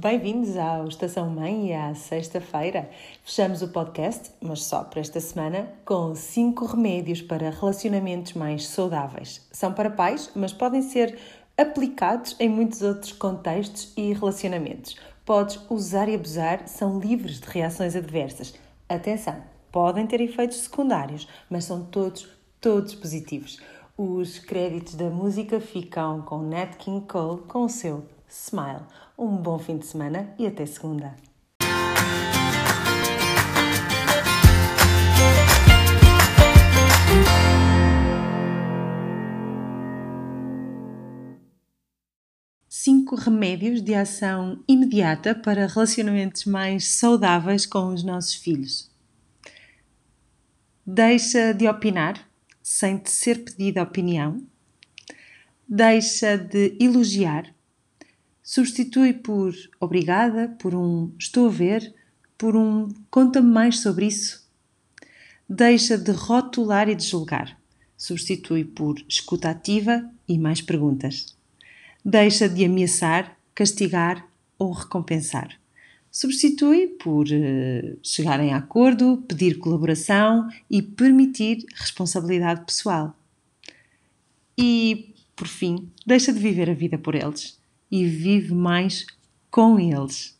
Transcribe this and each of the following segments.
Bem-vindos ao Estação Mãe e à sexta-feira. Fechamos o podcast, mas só para esta semana, com 5 remédios para relacionamentos mais saudáveis. São para pais, mas podem ser aplicados em muitos outros contextos e relacionamentos. Podes usar e abusar, são livres de reações adversas. Atenção, podem ter efeitos secundários, mas são todos, todos positivos. Os créditos da música ficam com Nat King Cole com o seu Smile. Um bom fim de semana e até segunda. Cinco remédios de ação imediata para relacionamentos mais saudáveis com os nossos filhos. Deixa de opinar sem te ser pedida opinião. Deixa de elogiar substitui por obrigada, por um estou a ver, por um conta-me mais sobre isso. Deixa de rotular e de julgar. Substitui por escuta ativa e mais perguntas. Deixa de ameaçar, castigar ou recompensar. Substitui por chegar em acordo, pedir colaboração e permitir responsabilidade pessoal. E, por fim, deixa de viver a vida por eles e vive mais com eles.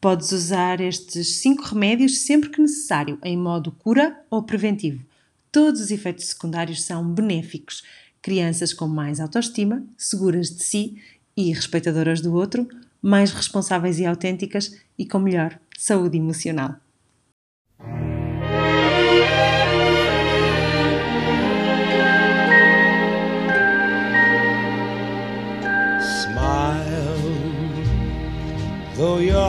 Podes usar estes cinco remédios sempre que necessário, em modo cura ou preventivo. Todos os efeitos secundários são benéficos. Crianças com mais autoestima, seguras de si e respeitadoras do outro, mais responsáveis e autênticas e com melhor saúde emocional.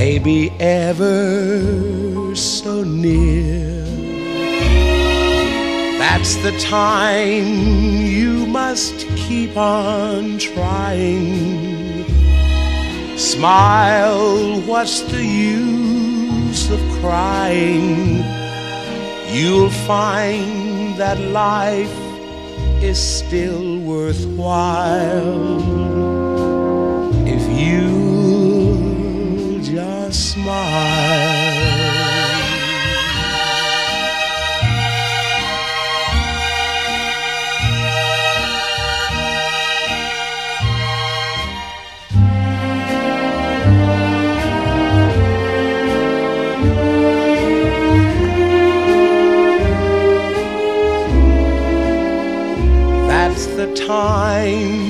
maybe ever so near. That's the time you must keep on trying. Smile, what's the use of crying? You'll find that life is still worthwhile if you smile. That's the time